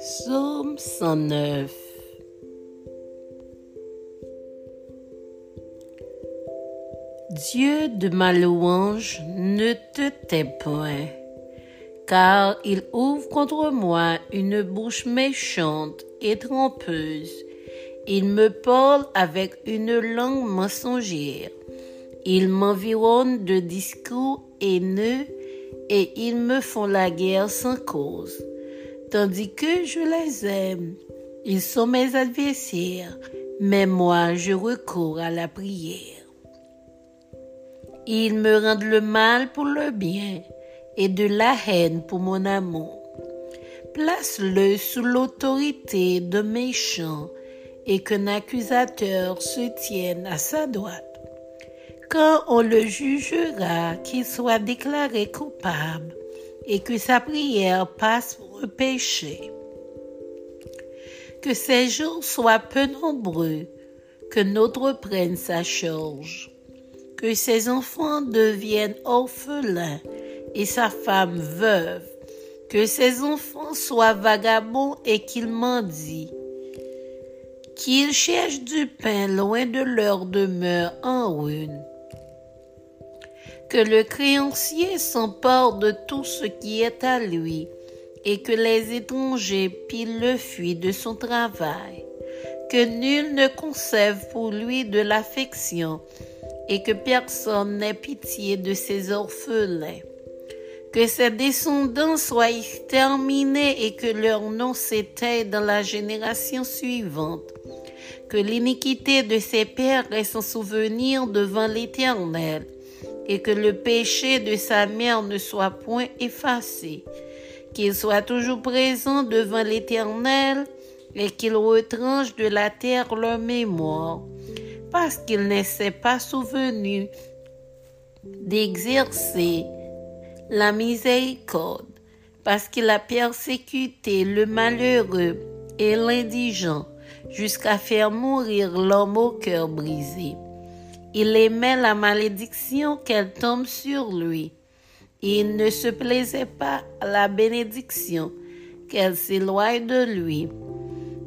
Psaume 109 Dieu de ma louange, ne te tais point, car il ouvre contre moi une bouche méchante et trompeuse. Il me parle avec une langue mensongère. Ils m'environnent de discours haineux et ils me font la guerre sans cause tandis que je les aime. Ils sont mes adversaires, mais moi je recours à la prière. Ils me rendent le mal pour le bien et de la haine pour mon amour. Place-le sous l'autorité de méchants et qu'un accusateur se tienne à sa droite. Quand on le jugera, qu'il soit déclaré coupable et que sa prière passe pour péché. Que ses jours soient peu nombreux, que notre prenne sa charge, que ses enfants deviennent orphelins et sa femme veuve, que ses enfants soient vagabonds et qu'ils mendient, qu'ils cherchent du pain loin de leur demeure en ruine que le créancier s'empare de tout ce qui est à lui, et que les étrangers pilent le fruit de son travail, que nul ne conserve pour lui de l'affection, et que personne n'ait pitié de ses orphelins. Que ses descendants soient exterminés et que leur nom s'éteigne dans la génération suivante. Que l'iniquité de ses pères reste en souvenir devant l'Éternel et que le péché de sa mère ne soit point effacé, qu'il soit toujours présent devant l'Éternel et qu'il retranche de la terre leur mémoire, parce qu'il ne s'est pas souvenu d'exercer la miséricorde, parce qu'il a persécuté le malheureux et l'indigent jusqu'à faire mourir l'homme au cœur brisé. Il aimait la malédiction qu'elle tombe sur lui. Il ne se plaisait pas à la bénédiction qu'elle s'éloigne de lui.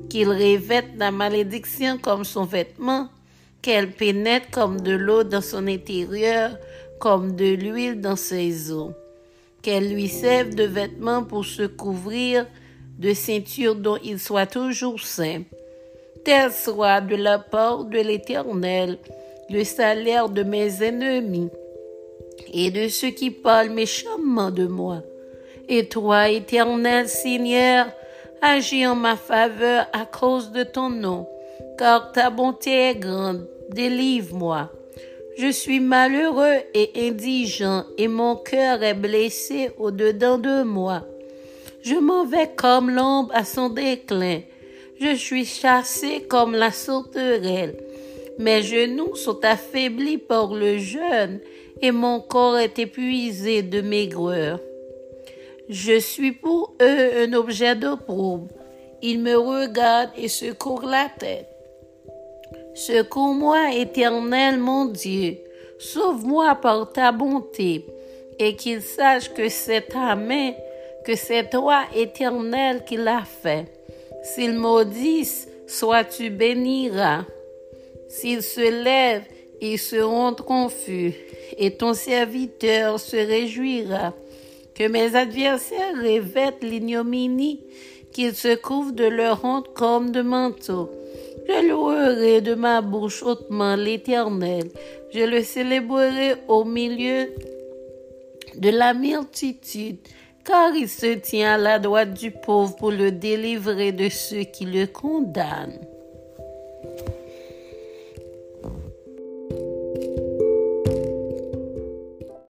Qu'il revête la malédiction comme son vêtement, qu'elle pénètre comme de l'eau dans son intérieur, comme de l'huile dans ses os. Qu'elle lui serve de vêtement pour se couvrir, de ceinture dont il soit toujours saint. Tel soit de la part de l'Éternel le salaire de mes ennemis et de ceux qui parlent méchamment de moi. Et toi, éternel Seigneur, agis en ma faveur à cause de ton nom, car ta bonté est grande. Délivre-moi. Je suis malheureux et indigent, et mon cœur est blessé au-dedans de moi. Je m'en vais comme l'ombre à son déclin. Je suis chassé comme la sauterelle. Mes genoux sont affaiblis par le jeûne et mon corps est épuisé de maigreur. Je suis pour eux un objet d'opprobre. Ils me regardent et secouent la tête. Secours-moi, éternel mon Dieu. Sauve-moi par ta bonté et qu'ils sachent que c'est ta main, que c'est toi, éternel, qui l'a fait. S'ils maudissent, sois-tu bénira. S'ils se lèvent, ils seront confus, et ton serviteur se réjouira. Que mes adversaires revêtent l'ignominie, qu'ils se couvrent de leur honte comme de manteau. Je louerai de ma bouche hautement l'Éternel. Je le célébrerai au milieu de la multitude, car il se tient à la droite du pauvre pour le délivrer de ceux qui le condamnent.